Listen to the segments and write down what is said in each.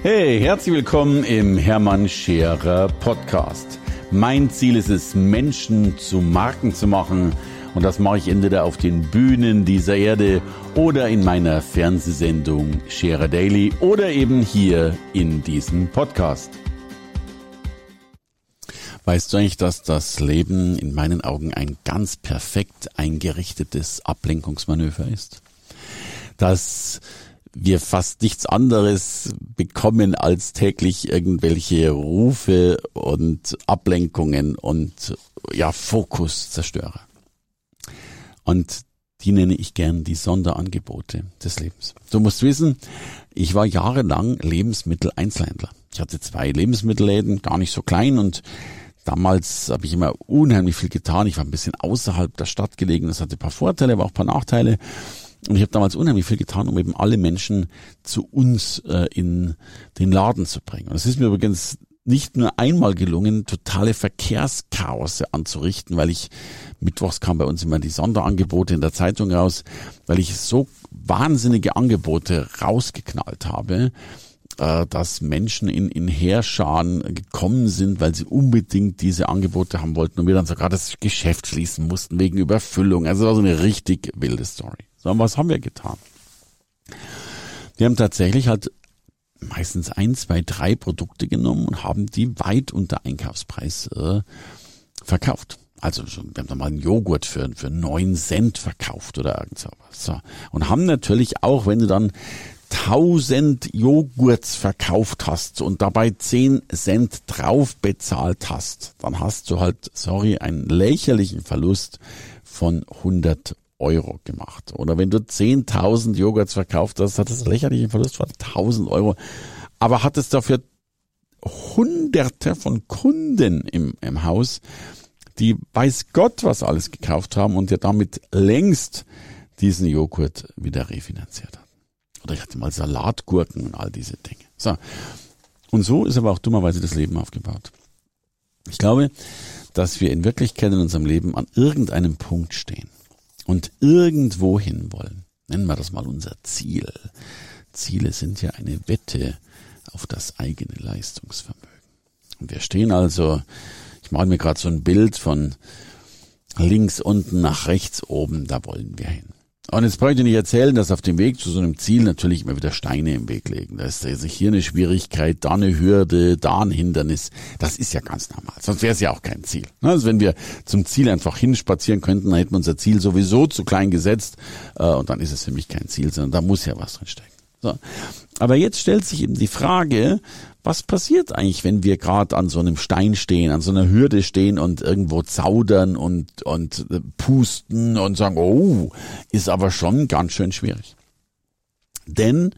Hey, herzlich willkommen im Hermann Scherer Podcast. Mein Ziel ist es, Menschen zu Marken zu machen. Und das mache ich entweder auf den Bühnen dieser Erde oder in meiner Fernsehsendung Scherer Daily oder eben hier in diesem Podcast. Weißt du eigentlich, dass das Leben in meinen Augen ein ganz perfekt eingerichtetes Ablenkungsmanöver ist? Dass wir fast nichts anderes bekommen als täglich irgendwelche Rufe und Ablenkungen und ja, Fokuszerstörer. Und die nenne ich gern die Sonderangebote des Lebens. Du musst wissen, ich war jahrelang Lebensmitteleinzelhändler. Ich hatte zwei Lebensmittelläden, gar nicht so klein und Damals habe ich immer unheimlich viel getan. Ich war ein bisschen außerhalb der Stadt gelegen. Das hatte ein paar Vorteile, aber auch ein paar Nachteile. Und ich habe damals unheimlich viel getan, um eben alle Menschen zu uns äh, in den Laden zu bringen. Und es ist mir übrigens nicht nur einmal gelungen, totale Verkehrschaos anzurichten, weil ich mittwochs kam bei uns immer die Sonderangebote in der Zeitung raus, weil ich so wahnsinnige Angebote rausgeknallt habe, äh, dass Menschen in, in Heerscharen gekommen sind, weil sie unbedingt diese Angebote haben wollten und wir dann sogar das Geschäft schließen mussten wegen Überfüllung. Also das war so eine richtig wilde Story. So, und was haben wir getan? Wir haben tatsächlich halt meistens ein, zwei, drei Produkte genommen und haben die weit unter Einkaufspreis äh, verkauft. Also wir haben da mal einen Joghurt für, für neun Cent verkauft oder irgend sowas. So. Und haben natürlich auch, wenn du dann 1000 Joghurts verkauft hast und dabei 10 Cent drauf bezahlt hast, dann hast du halt, sorry, einen lächerlichen Verlust von 100 Euro gemacht. Oder wenn du 10.000 Joghurts verkauft hast, hat das einen lächerlichen Verlust von 1000 Euro. Aber hattest dafür hunderte von Kunden im, im Haus, die weiß Gott was alles gekauft haben und dir damit längst diesen Joghurt wieder refinanziert hat. Oder ich hatte mal Salatgurken und all diese Dinge. So. Und so ist aber auch dummerweise das Leben aufgebaut. Ich glaube, dass wir in Wirklichkeit in unserem Leben an irgendeinem Punkt stehen und irgendwo hin wollen. Nennen wir das mal unser Ziel. Ziele sind ja eine Wette auf das eigene Leistungsvermögen. Und wir stehen also, ich male mir gerade so ein Bild von links unten nach rechts oben, da wollen wir hin. Und jetzt brauche ich dir nicht erzählen, dass auf dem Weg zu so einem Ziel natürlich immer wieder Steine im Weg liegen. Da ist also hier eine Schwierigkeit, da eine Hürde, da ein Hindernis. Das ist ja ganz normal. Sonst wäre es ja auch kein Ziel. Also wenn wir zum Ziel einfach hinspazieren könnten, dann hätten wir unser Ziel sowieso zu klein gesetzt. Äh, und dann ist es für mich kein Ziel, sondern da muss ja was drin stecken. So. Aber jetzt stellt sich eben die Frage, was passiert eigentlich, wenn wir gerade an so einem Stein stehen, an so einer Hürde stehen und irgendwo zaudern und, und äh, pusten und sagen, oh, ist aber schon ganz schön schwierig. Denn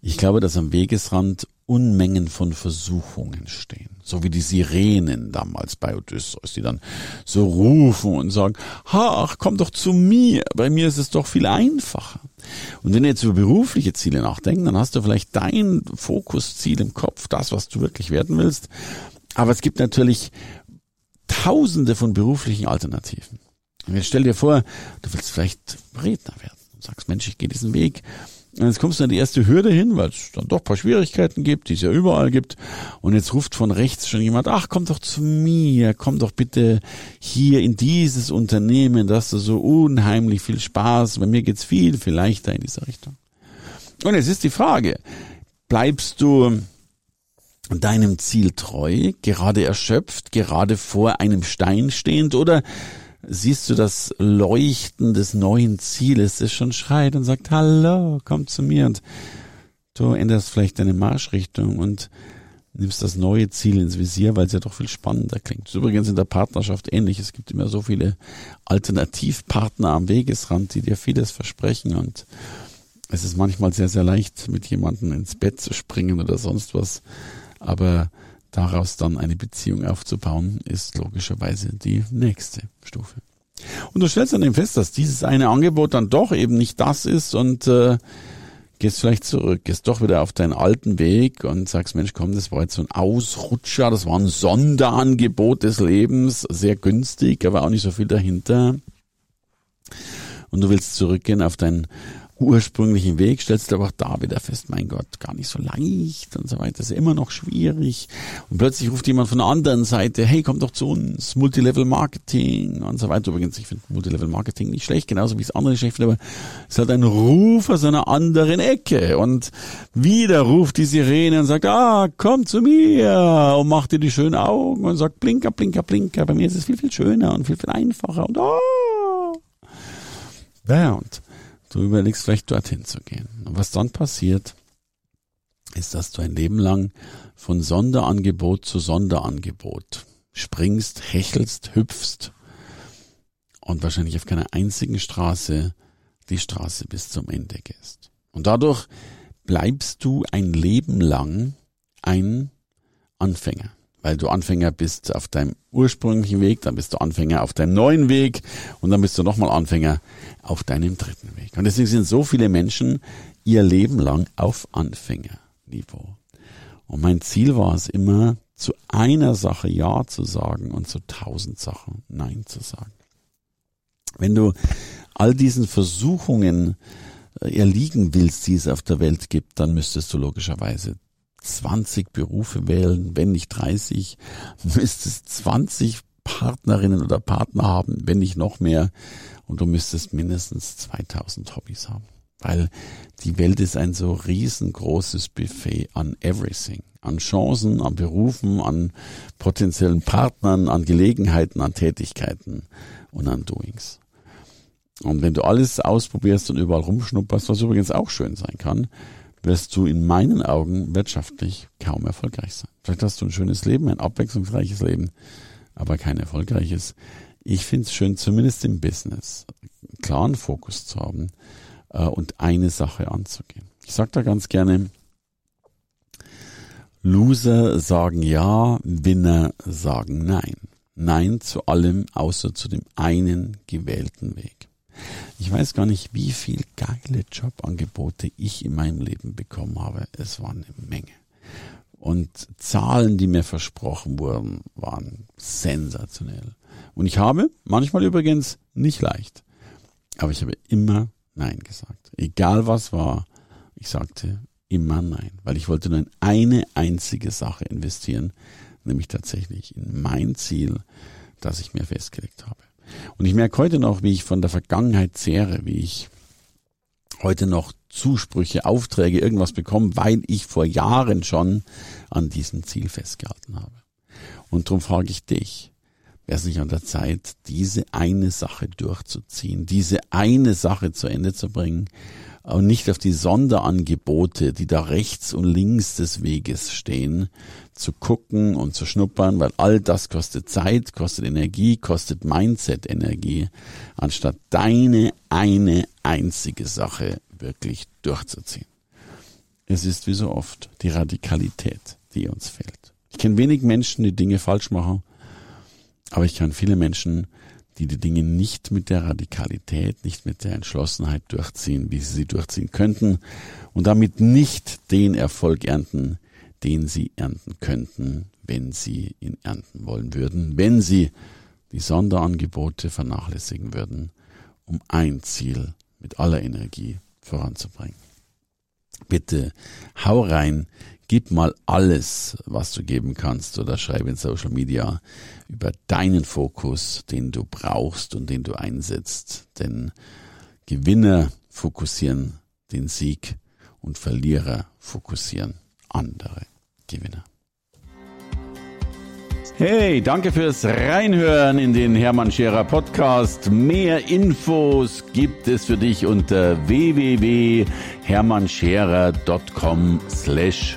ich glaube, dass am Wegesrand Unmengen von Versuchungen stehen. So wie die Sirenen damals bei Odysseus, die dann so rufen und sagen, ach, komm doch zu mir, bei mir ist es doch viel einfacher. Und wenn du jetzt über berufliche Ziele nachdenkst, dann hast du vielleicht dein Fokusziel im Kopf, das, was du wirklich werden willst. Aber es gibt natürlich tausende von beruflichen Alternativen. Und jetzt stell dir vor, du willst vielleicht Redner werden und sagst, Mensch, ich gehe diesen Weg und jetzt kommst du an die erste Hürde hin, weil es dann doch paar Schwierigkeiten gibt, die es ja überall gibt. Und jetzt ruft von rechts schon jemand, ach, komm doch zu mir, komm doch bitte hier in dieses Unternehmen, das du so unheimlich viel Spaß. Bei mir geht's viel, viel leichter in dieser Richtung. Und jetzt ist die Frage, bleibst du deinem Ziel treu, gerade erschöpft, gerade vor einem Stein stehend oder siehst du das Leuchten des neuen Zieles, das schon schreit und sagt, hallo, komm zu mir und du änderst vielleicht deine Marschrichtung und nimmst das neue Ziel ins Visier, weil es ja doch viel spannender klingt. Übrigens in der Partnerschaft ähnlich. Es gibt immer so viele Alternativpartner am Wegesrand, die dir vieles versprechen und es ist manchmal sehr, sehr leicht, mit jemandem ins Bett zu springen oder sonst was. Aber daraus dann eine Beziehung aufzubauen, ist logischerweise die nächste Stufe. Und du stellst dann eben fest, dass dieses eine Angebot dann doch eben nicht das ist und äh, gehst vielleicht zurück, gehst doch wieder auf deinen alten Weg und sagst, Mensch, komm, das war jetzt so ein Ausrutscher, das war ein Sonderangebot des Lebens, sehr günstig, aber auch nicht so viel dahinter. Und du willst zurückgehen auf dein ursprünglichen Weg, stellst du aber auch da wieder fest, mein Gott, gar nicht so leicht und so weiter, ist immer noch schwierig. Und plötzlich ruft jemand von der anderen Seite, hey, komm doch zu uns, Multilevel Marketing und so weiter. Übrigens, ich finde Multilevel Marketing nicht schlecht, genauso wie es andere schlecht aber es ist halt ein Ruf aus einer anderen Ecke. Und wieder ruft die Sirene und sagt, ah, komm zu mir und mach dir die schönen Augen und sagt, blinker, blinker, blinker. Bei mir ist es viel, viel schöner und viel, viel einfacher und oh. Ja, und Du überlegst vielleicht dorthin zu gehen. Und was dann passiert, ist, dass du ein Leben lang von Sonderangebot zu Sonderangebot springst, hechelst, hüpfst und wahrscheinlich auf keiner einzigen Straße die Straße bis zum Ende gehst. Und dadurch bleibst du ein Leben lang ein Anfänger weil du Anfänger bist auf deinem ursprünglichen Weg, dann bist du Anfänger auf deinem neuen Weg und dann bist du nochmal Anfänger auf deinem dritten Weg. Und deswegen sind so viele Menschen ihr Leben lang auf Anfängerniveau. Und mein Ziel war es immer, zu einer Sache Ja zu sagen und zu tausend Sachen Nein zu sagen. Wenn du all diesen Versuchungen äh, erliegen willst, die es auf der Welt gibt, dann müsstest du logischerweise 20 Berufe wählen, wenn nicht 30, müsstest 20 Partnerinnen oder Partner haben, wenn nicht noch mehr. Und du müsstest mindestens 2000 Hobbys haben. Weil die Welt ist ein so riesengroßes Buffet an everything. An Chancen, an Berufen, an potenziellen Partnern, an Gelegenheiten, an Tätigkeiten und an Doings. Und wenn du alles ausprobierst und überall rumschnupperst, was übrigens auch schön sein kann, wirst du in meinen Augen wirtschaftlich kaum erfolgreich sein. Vielleicht hast du ein schönes Leben, ein abwechslungsreiches Leben, aber kein erfolgreiches. Ich finde es schön, zumindest im Business, einen klaren Fokus zu haben äh, und eine Sache anzugehen. Ich sage da ganz gerne, Loser sagen ja, Winner sagen nein. Nein zu allem, außer zu dem einen gewählten Weg. Ich weiß gar nicht, wie viel geile Jobangebote ich in meinem Leben bekommen habe. Es war eine Menge. Und Zahlen, die mir versprochen wurden, waren sensationell. Und ich habe, manchmal übrigens, nicht leicht. Aber ich habe immer Nein gesagt. Egal was war, ich sagte immer Nein. Weil ich wollte nur in eine einzige Sache investieren, nämlich tatsächlich in mein Ziel, das ich mir festgelegt habe. Und ich merke heute noch, wie ich von der Vergangenheit zehre, wie ich heute noch Zusprüche, Aufträge, irgendwas bekomme, weil ich vor Jahren schon an diesem Ziel festgehalten habe. Und darum frage ich dich, wäre es nicht an der Zeit, diese eine Sache durchzuziehen, diese eine Sache zu Ende zu bringen und nicht auf die Sonderangebote, die da rechts und links des Weges stehen, zu gucken und zu schnuppern, weil all das kostet Zeit, kostet Energie, kostet Mindset-Energie, anstatt deine eine einzige Sache wirklich durchzuziehen. Es ist wie so oft die Radikalität, die uns fehlt. Ich kenne wenig Menschen, die Dinge falsch machen, aber ich kenne viele Menschen, die die Dinge nicht mit der Radikalität, nicht mit der Entschlossenheit durchziehen, wie sie sie durchziehen könnten und damit nicht den Erfolg ernten, den sie ernten könnten, wenn sie ihn ernten wollen würden, wenn sie die Sonderangebote vernachlässigen würden, um ein Ziel mit aller Energie voranzubringen. Bitte hau rein, gib mal alles, was du geben kannst oder schreibe in Social Media über deinen Fokus, den du brauchst und den du einsetzt. Denn Gewinner fokussieren den Sieg und Verlierer fokussieren andere Gewinner. Hey, danke fürs Reinhören in den Hermann Scherer Podcast. Mehr Infos gibt es für dich unter www.hermannscherer.com slash